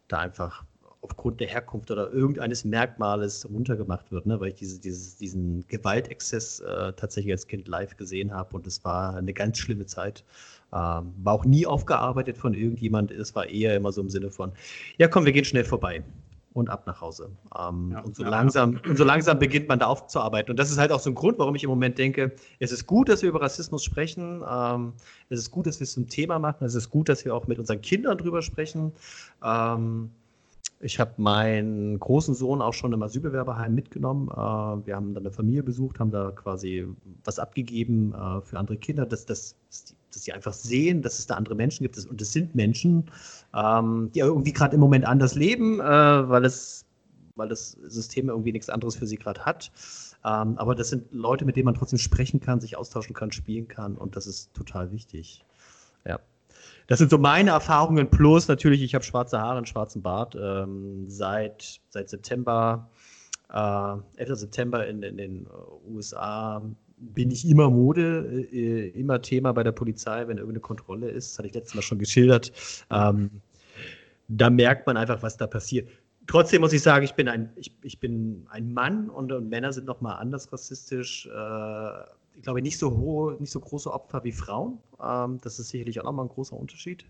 da einfach aufgrund der Herkunft oder irgendeines Merkmales runtergemacht wird, ne? weil ich diese, dieses, diesen Gewaltexzess äh, tatsächlich als Kind live gesehen habe und es war eine ganz schlimme Zeit. Ähm, war auch nie aufgearbeitet von irgendjemand, es war eher immer so im Sinne von, ja komm, wir gehen schnell vorbei und ab nach Hause. Ähm, Ja, und, so ja. langsam, und so langsam beginnt man da aufzuarbeiten. Und das ist halt auch so ein Grund, warum ich im Moment denke, es ist gut, dass wir über Rassismus sprechen. Ähm, es ist gut, dass wir es zum Thema machen. Es ist gut, dass wir auch mit unseren Kindern drüber sprechen. Ähm, Ich habe meinen großen Sohn auch schon im Asylbewerberheim mitgenommen. Äh, wir haben dann eine Familie besucht, haben da quasi was abgegeben äh, für andere Kinder, dass, dass, dass die einfach sehen, dass es da andere Menschen gibt. Und es sind Menschen, ähm, die irgendwie gerade im Moment anders leben, äh, weil, es, weil das System irgendwie nichts anderes für sie gerade hat. Ähm, aber das sind Leute, mit denen man trotzdem sprechen kann, sich austauschen kann, spielen kann. Und das ist total wichtig. Ja. Das sind so meine Erfahrungen plus natürlich, ich habe schwarze Haare, einen schwarzen Bart ähm, seit, seit September, äh, 11. September in, in den USA bin ich immer Mode, äh, immer Thema bei der Polizei, wenn irgendeine Kontrolle ist. Das hatte ich letztes Mal schon geschildert. Ähm, da merkt man einfach, was da passiert. Trotzdem muss ich sagen, ich bin ein, ich, ich bin ein Mann und, und Männer sind nochmal anders rassistisch. Äh, ich glaube, nicht so hohe, nicht so große Opfer wie Frauen. Ähm, das ist sicherlich auch nochmal ein großer Unterschied.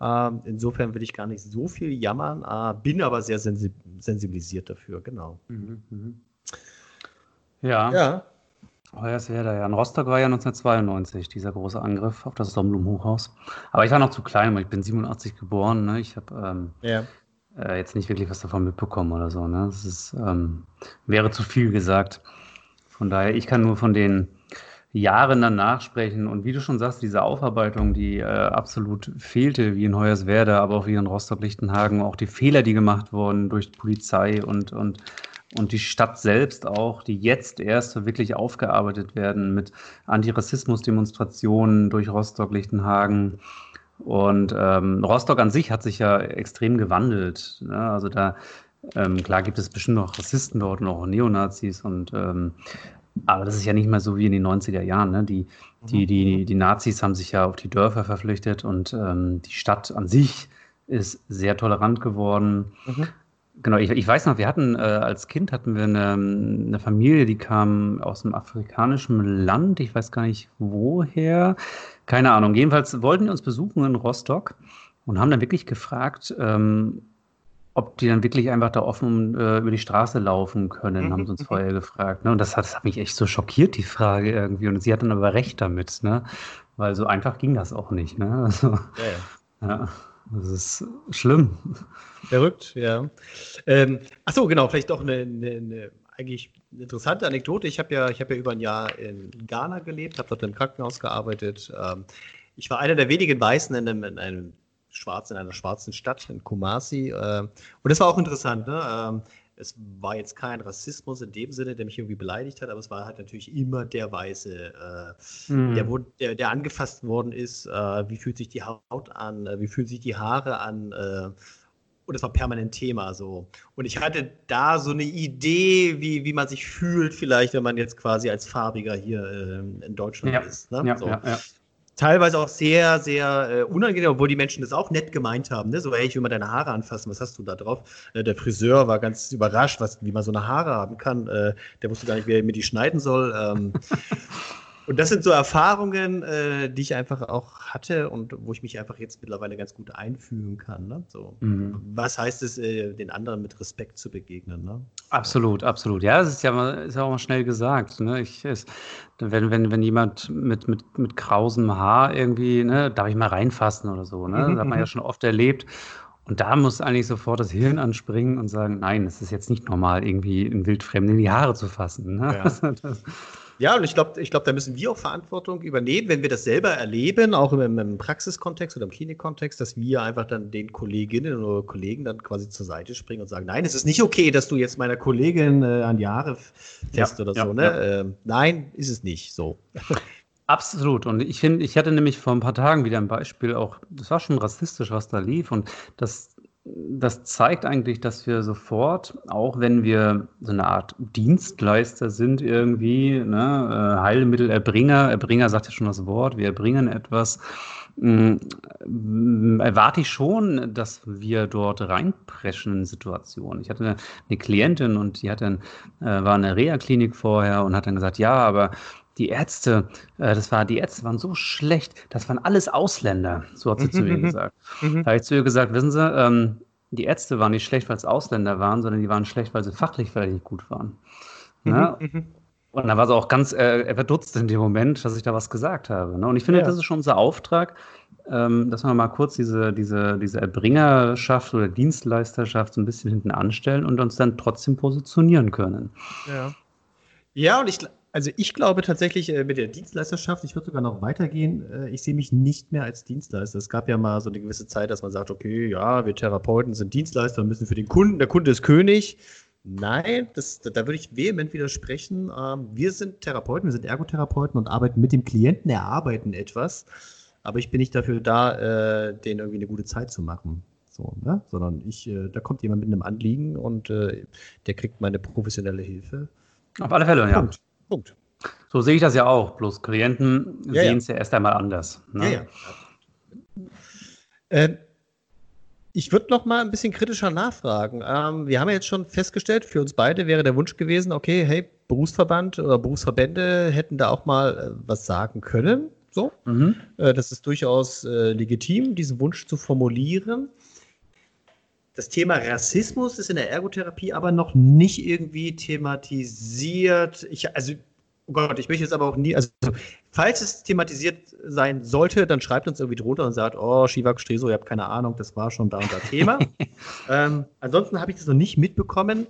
Ähm, insofern will ich gar nicht so viel jammern, äh, bin aber sehr sensi sensibilisiert dafür, genau. Mhm, mh. Ja. Ja. Hoyerswerda, ja. In Rostock war ja 1992 dieser große Angriff auf das Domblum-Hochhaus. Aber ich war noch zu klein, weil ich bin 87 geboren. Ne? Ich habe ähm, ja. äh, jetzt nicht wirklich was davon mitbekommen oder so. Ne? Das ist, ähm, wäre zu viel gesagt. Von daher, ich kann nur von den Jahren danach sprechen. Und wie du schon sagst, diese Aufarbeitung, die äh, absolut fehlte, wie in Hoyerswerda, aber auch wie in Rostock-Lichtenhagen, auch die Fehler, die gemacht wurden durch Polizei und, und, und die Stadt selbst auch, die jetzt erst wirklich aufgearbeitet werden mit Antirassismus-Demonstrationen durch Rostock-Lichtenhagen. Und ähm, Rostock an sich hat sich ja extrem gewandelt. Ne? Also da ähm, klar gibt es bestimmt noch Rassisten dort und auch Neonazis und ähm, aber das ist ja nicht mehr so wie in den 90er Jahren. Ne? Die, die, mhm. die, die Nazis haben sich ja auf die Dörfer verpflichtet und ähm, die Stadt an sich ist sehr tolerant geworden. Mhm. Genau, ich, ich, weiß noch, wir hatten äh, als Kind hatten wir eine, eine, Familie, die kam aus einem afrikanischen Land, ich weiß gar nicht woher, keine Ahnung. Jedenfalls wollten die uns besuchen in Rostock und haben dann wirklich gefragt, ähm, ob die dann wirklich einfach da offen äh, über die Straße laufen können, mhm. haben sie uns vorher gefragt. Ne? Und das hat, das hat mich echt so schockiert, die Frage irgendwie. Und sie hat dann aber recht damit, ne? Weil so einfach ging das auch nicht. Ne? Also, ja, ja. ja, das ist schlimm. Verrückt, ja. Ähm, achso, genau, vielleicht doch eine, eine, eine eigentlich eine interessante Anekdote. Ich habe ja, hab ja über ein Jahr in Ghana gelebt, habe dort im Krankenhaus gearbeitet. Ähm, ich war einer der wenigen Weißen in einem, in einem schwarz in einer schwarzen Stadt in Kumasi. Äh, und das war auch interessant. Ne? Ähm, es war jetzt kein Rassismus in dem Sinne, der mich irgendwie beleidigt hat, aber es war halt natürlich immer der Weiße, äh, mhm. der, der, der, angefasst worden ist. Äh, wie fühlt sich die Haut an? Äh, wie fühlen sich die Haare an? Äh, und es war permanent Thema so. Und ich hatte da so eine Idee, wie, wie man sich fühlt, vielleicht, wenn man jetzt quasi als Farbiger hier äh, in Deutschland ja. ist. Ne? Ja, so. ja, ja teilweise auch sehr, sehr äh, unangenehm, obwohl die Menschen das auch nett gemeint haben. Ne? So, hey, ich will mal deine Haare anfassen, was hast du da drauf? Äh, der Friseur war ganz überrascht, was, wie man so eine Haare haben kann. Äh, der wusste gar nicht, wie er mir die schneiden soll. Ähm, Und das sind so Erfahrungen, äh, die ich einfach auch hatte und wo ich mich einfach jetzt mittlerweile ganz gut einfühlen kann. Ne? So, mhm. Was heißt es, äh, den anderen mit Respekt zu begegnen? Ne? Absolut, absolut. Ja, das ist ja, mal, ist ja auch mal schnell gesagt. Ne? Ich, es, wenn, wenn, wenn jemand mit, mit, mit krausem Haar irgendwie, ne, darf ich mal reinfassen oder so. Ne? Das hat man ja mhm. schon oft erlebt. Und da muss eigentlich sofort das Hirn anspringen und sagen, nein, es ist jetzt nicht normal, irgendwie einen Wildfremden in die Haare zu fassen. Ne? Ja. Das, ja, und ich glaube, ich glaub, da müssen wir auch Verantwortung übernehmen, wenn wir das selber erleben, auch im, im Praxiskontext oder im Klinikkontext, dass wir einfach dann den Kolleginnen oder Kollegen dann quasi zur Seite springen und sagen, nein, es ist nicht okay, dass du jetzt meiner Kollegin äh, an die Haare fest ja, oder ja, so. Ne? Ja. Ähm, nein, ist es nicht so. Absolut. Und ich finde, ich hatte nämlich vor ein paar Tagen wieder ein Beispiel, auch, das war schon rassistisch, was da lief. Und das das zeigt eigentlich, dass wir sofort, auch wenn wir so eine Art Dienstleister sind irgendwie, ne, äh, Heilmittelerbringer, Erbringer sagt ja schon das Wort, wir erbringen etwas, mm, erwarte ich schon, dass wir dort reinpreschen in Situationen. Ich hatte eine, Klientin und die hatte, äh, war in der Reha-Klinik vorher und hat dann gesagt, ja, aber die Ärzte, äh, das war, die Ärzte waren so schlecht, das waren alles Ausländer, so hat sie zu mir mhm. gesagt. Mhm. Da habe ich zu ihr gesagt, wissen Sie, ähm, die Ärzte waren nicht schlecht, weil es Ausländer waren, sondern die waren schlecht, weil sie fachlich vielleicht nicht gut waren. Mhm. Ja? Und dann war sie auch ganz äh, verdutzt in dem Moment, dass ich da was gesagt habe. Ne? Und ich finde, Ja. das ist schon unser Auftrag, ähm, dass wir mal kurz diese, diese, diese Erbringerschaft oder Dienstleisterschaft so ein bisschen hinten anstellen und uns dann trotzdem positionieren können. Ja. Ja, und ich, gl- also ich glaube tatsächlich äh, mit der Dienstleisterschaft, ich würde sogar noch weitergehen, äh, ich sehe mich nicht mehr als Dienstleister. Es gab ja mal so eine gewisse Zeit, dass man sagt, okay, ja, wir Therapeuten sind Dienstleister und müssen für den Kunden, der Kunde ist König. Nein, das, da würde ich vehement widersprechen. Ähm, wir sind Therapeuten, wir sind Ergotherapeuten und arbeiten mit dem Klienten, erarbeiten etwas. Aber ich bin nicht dafür da, äh, denen irgendwie eine gute Zeit zu machen. So, ne? Sondern ich, äh, da kommt jemand mit einem Anliegen und äh, der kriegt meine professionelle Hilfe. Auf alle Fälle, ja. Punkt. So sehe ich das ja auch. Bloß Klienten Ja, ja. sehen es ja erst einmal anders. Ne? Ja, ja. Ähm, ich würde noch mal ein bisschen kritischer nachfragen. Ähm, wir haben ja jetzt schon festgestellt, für uns beide wäre der Wunsch gewesen, okay, hey, Berufsverband oder Berufsverbände hätten da auch mal äh, was sagen können. So, Mhm. äh, das ist durchaus äh, legitim, diesen Wunsch zu formulieren. Das Thema Rassismus ist in der Ergotherapie aber noch nicht irgendwie thematisiert. Ich, also, oh Gott, ich möchte jetzt aber auch nie, also, falls es thematisiert sein sollte, dann schreibt uns irgendwie drunter und sagt, oh, Shivak Streso, ihr habt keine Ahnung, das war schon da und da Thema. ähm, ansonsten habe ich das noch nicht mitbekommen.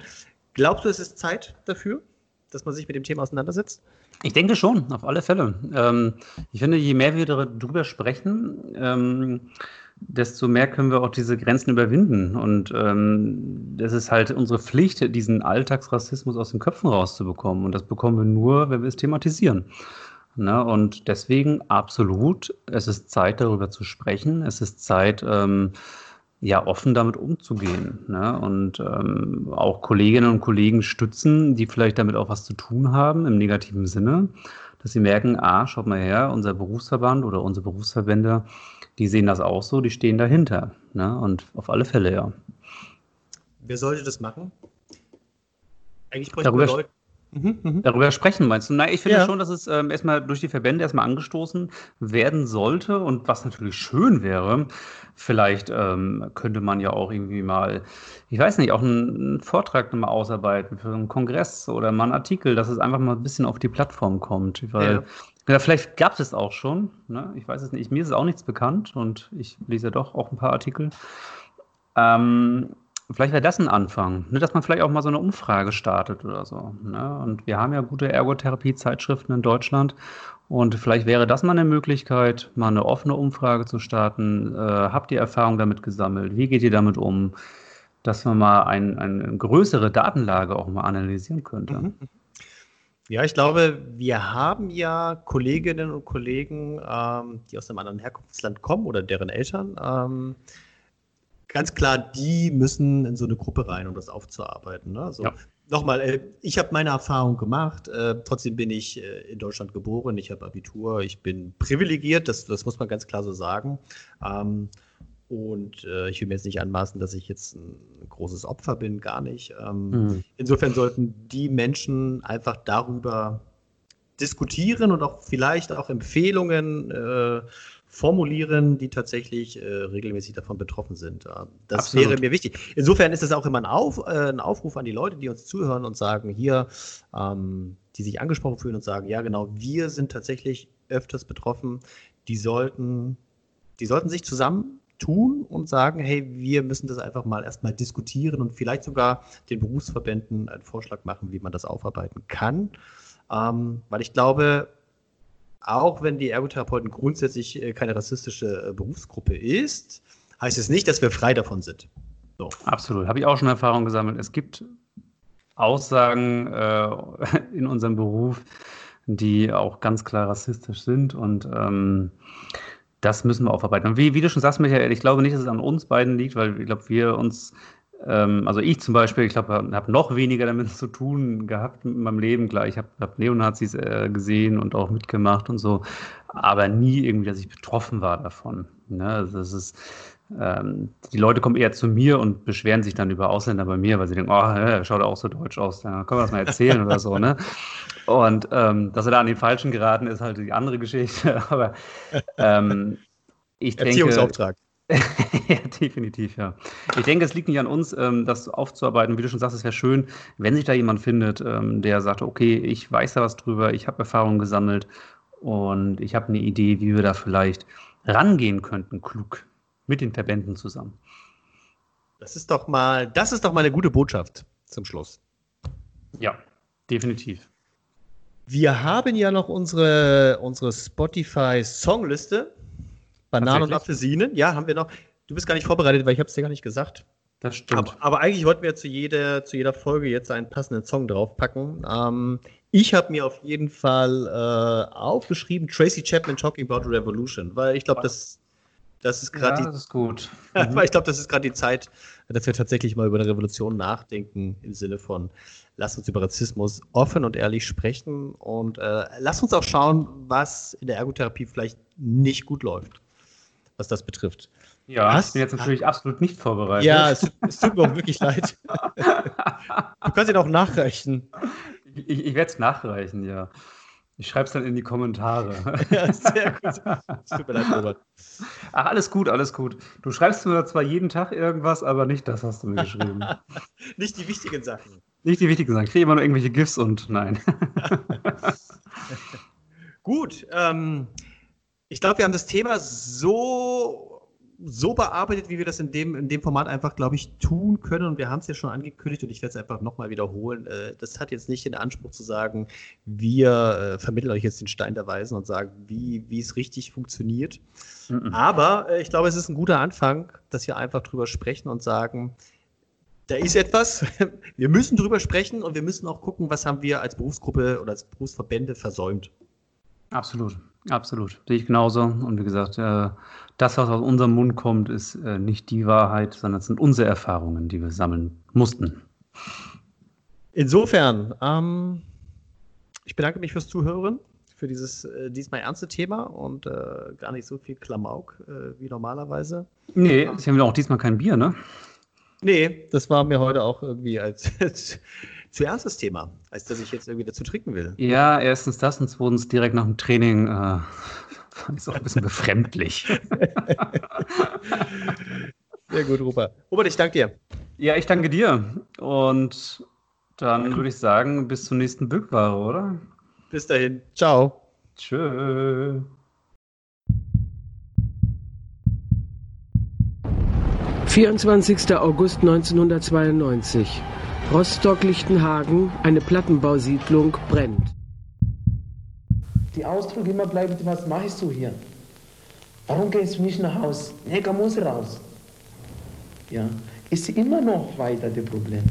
Glaubst du, es ist Zeit dafür, dass man sich mit dem Thema auseinandersetzt? Ich denke schon, auf alle Fälle. Ähm, ich finde, je mehr wir darüber sprechen, ähm, desto mehr können wir auch diese Grenzen überwinden. Und ähm, das ist halt unsere Pflicht, diesen Alltagsrassismus aus den Köpfen rauszubekommen. Und das bekommen wir nur, wenn wir es thematisieren. Ne? Und deswegen absolut, es ist Zeit, darüber zu sprechen. Es ist Zeit, ähm, ja, offen damit umzugehen. Ne? Und ähm, auch Kolleginnen und Kollegen stützen, die vielleicht damit auch was zu tun haben, im negativen Sinne, dass sie merken, ah, schaut mal her, unser Berufsverband oder unsere Berufsverbände, die sehen das auch so, die stehen dahinter. Ne? Und auf alle Fälle, ja. Wer sollte das machen? Eigentlich bräuchten wir Leute. Mhm, mhm. Darüber sprechen meinst du? Nein, ich finde Ja. schon, dass es ähm, erstmal durch die Verbände erstmal angestoßen werden sollte und was natürlich schön wäre, vielleicht ähm, könnte man ja auch irgendwie mal, ich weiß nicht, auch einen, einen Vortrag mal ausarbeiten für einen Kongress oder mal einen Artikel, dass es einfach mal ein bisschen auf die Plattform kommt, weil Ja. ja, vielleicht gab es es auch schon, ne? ich weiß es nicht, mir ist es auch nichts bekannt und ich lese doch auch ein paar Artikel. Ähm, vielleicht wäre das ein Anfang, ne, dass man vielleicht auch mal so eine Umfrage startet oder so. Ne? Und wir haben ja gute Ergotherapie-Zeitschriften in Deutschland. Und vielleicht wäre das mal eine Möglichkeit, mal eine offene Umfrage zu starten. Äh, habt ihr Erfahrung damit gesammelt? Wie geht ihr damit um? Dass man mal ein, eine größere Datenlage auch mal analysieren könnte. Mhm. Ja, ich glaube, wir haben ja Kolleginnen und Kollegen, ähm, die aus einem anderen Herkunftsland kommen oder deren Eltern. Ähm, ganz klar, die müssen in so eine Gruppe rein, um das aufzuarbeiten. Ne? Also, Ja. Nochmal, äh, ich habe meine Erfahrung gemacht, äh, trotzdem bin ich äh, in Deutschland geboren, ich habe Abitur, ich bin privilegiert, das, das muss man ganz klar so sagen. Ähm, und äh, ich will mir jetzt nicht anmaßen, dass ich jetzt ein großes Opfer bin, gar nicht. Ähm, Mhm. Insofern sollten die Menschen einfach darüber diskutieren und auch vielleicht auch Empfehlungen äh, formulieren, die tatsächlich äh, regelmäßig davon betroffen sind. Das Absolut. wäre mir wichtig. Insofern ist es auch immer ein, Auf, äh, ein Aufruf an die Leute, die uns zuhören und sagen, hier, ähm, die sich angesprochen fühlen und sagen, ja genau, wir sind tatsächlich öfters betroffen, die sollten, die sollten sich zusammentun und sagen, hey, wir müssen das einfach mal erstmal diskutieren und vielleicht sogar den Berufsverbänden einen Vorschlag machen, wie man das aufarbeiten kann. Ähm, weil ich glaube, auch wenn die Ergotherapeuten grundsätzlich äh, keine rassistische äh, Berufsgruppe ist, heißt es nicht, dass wir frei davon sind. So. Absolut, habe ich auch schon Erfahrung gesammelt. Es gibt Aussagen äh, in unserem Beruf, die auch ganz klar rassistisch sind und ähm, das müssen wir aufarbeiten. Wie, wie du schon sagst, Michael, ich glaube nicht, dass es an uns beiden liegt, weil ich glaube, wir uns, also ich zum Beispiel, ich glaube, habe noch weniger damit zu tun gehabt in meinem Leben. Klar, ich habe hab Neonazis äh, gesehen und auch mitgemacht und so, aber nie irgendwie, dass ich betroffen war davon. Ne? Also das ist, ähm, die Leute kommen eher zu mir und beschweren sich dann über Ausländer bei mir, weil sie denken, oh, er schaut auch so deutsch aus, da können wir das mal erzählen oder so, ne? Und ähm, dass er da an den Falschen geraten ist, halt die andere Geschichte. Aber ähm, ich denke, Erziehungsauftrag. ja, definitiv, ja. Ich denke, es liegt nicht an uns, ähm, das aufzuarbeiten. Wie du schon sagst, es wäre schön, wenn sich da jemand findet, ähm, der sagt, okay, ich weiß da was drüber, ich habe Erfahrungen gesammelt und ich habe eine Idee, wie wir da vielleicht rangehen könnten, klug, mit den Verbänden zusammen. Das ist doch mal, das ist doch mal eine gute Botschaft zum Schluss. Ja, definitiv. Wir haben ja noch unsere, unsere Spotify-Songliste. Bananen und Apfelsinen. Ja, haben wir noch. Du bist gar nicht vorbereitet, weil ich habe es dir gar nicht gesagt. Das stimmt. Aber, aber, eigentlich wollten wir zu jeder, zu jeder Folge jetzt einen passenden Song draufpacken. Ähm, ich habe mir auf jeden Fall äh, aufgeschrieben Tracy Chapman Talking About Revolution, weil ich glaube, das, das ist gerade ja, das ist gut. Mhm. weil ich glaube, das ist gerade die Zeit, dass wir tatsächlich mal über eine Revolution nachdenken im Sinne von lass uns über Rassismus offen und ehrlich sprechen und äh, lass uns auch schauen, was in der Ergotherapie vielleicht nicht gut läuft, was das betrifft. Ja, was? ich bin jetzt natürlich absolut nicht vorbereitet. Ja, es, es tut mir auch wirklich leid. du kannst ihn auch nachreichen. Ich, ich, ich werde es nachreichen, ja. Ich schreibe es dann in die Kommentare. Ja, sehr gut. tut mir leid, Robert. Ach, alles gut, alles gut. Du schreibst mir zwar jeden Tag irgendwas, aber nicht das hast du mir geschrieben. nicht die wichtigen Sachen. Nicht die wichtigen Sachen. Ich kriege immer nur irgendwelche GIFs und nein. Gut. Ähm, ich glaube, wir haben das Thema so so bearbeitet, wie wir das in dem, in dem Format einfach, glaube ich, tun können. Und wir haben es ja schon angekündigt und ich werde es einfach nochmal wiederholen. Äh, das hat jetzt nicht den Anspruch zu sagen, wir äh, vermitteln euch jetzt den Stein der Weisen und sagen, wie, wie es richtig funktioniert. Mhm. Aber äh, ich glaube, es ist ein guter Anfang, dass wir einfach drüber sprechen und sagen, da ist etwas. Wir müssen drüber sprechen und wir müssen auch gucken, was haben wir als Berufsgruppe oder als Berufsverbände versäumt. Absolut, absolut. Sehe ich genauso. Und wie gesagt, äh, das, was aus unserem Mund kommt, ist äh, nicht die Wahrheit, sondern es sind unsere Erfahrungen, die wir sammeln mussten. Insofern, ähm, ich bedanke mich fürs Zuhören, für dieses äh, diesmal ernste Thema und äh, gar nicht so viel Klamauk äh, wie normalerweise. Nee, Sie haben ja auch diesmal kein Bier, ne? Nee, das war mir heute auch irgendwie als, als zu ernstes Thema, als dass ich jetzt irgendwie dazu trinken will. Ja, erstens das und zweitens direkt nach dem Training äh, fand ich es auch ein bisschen befremdlich. Sehr gut, Robert. Robert, ich danke dir. Ja, ich danke dir. Und dann würde ich sagen, bis zur nächsten Bückware, oder? Bis dahin. Ciao. Tschö. Vierundzwanzigster August 1992. Rostock-Lichtenhagen, eine Plattenbausiedlung, brennt. Die Ausdruck immer bleibt, was machst du hier? Warum gehst du nicht nach Hause? Neger muss raus. Ja, ist immer noch weiter das Problem.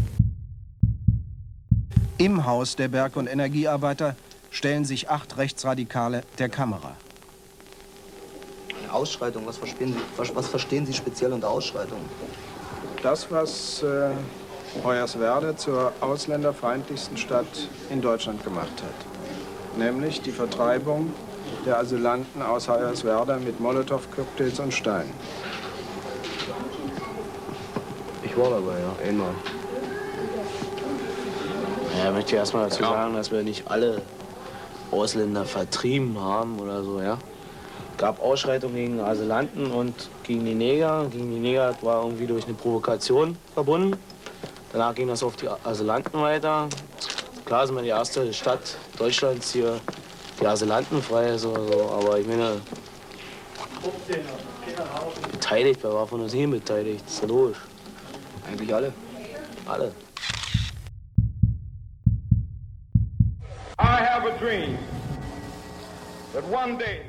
Im Haus der Berg- und Energiearbeiter stellen sich acht Rechtsradikale der Kamera. Eine Ausschreitung, was verstehen Sie, was, was verstehen Sie speziell unter Ausschreitung? Das, was äh, Hoyerswerda zur ausländerfeindlichsten Stadt in Deutschland gemacht hat. Nämlich die Vertreibung der Asylanten aus Hoyerswerda mit Molotow-Cocktails und Steinen. Ich war dabei, ja, einmal. Ja, ich möchte erstmal dazu sagen, dass wir nicht alle Ausländer vertrieben haben oder so, ja. Es gab Ausschreitungen gegen Asylanten und gegen die Neger. Gegen die Neger war irgendwie durch eine Provokation verbunden. Danach ging das auf die Asylanten weiter. Klar sind wir die erste Stadt Deutschlands hier, die Asylantenfrei ist oder so, aber ich meine, beteiligt, wer war von uns hier beteiligt? Das ist ja logisch. Eigentlich alle. Alle. I have a dream that one day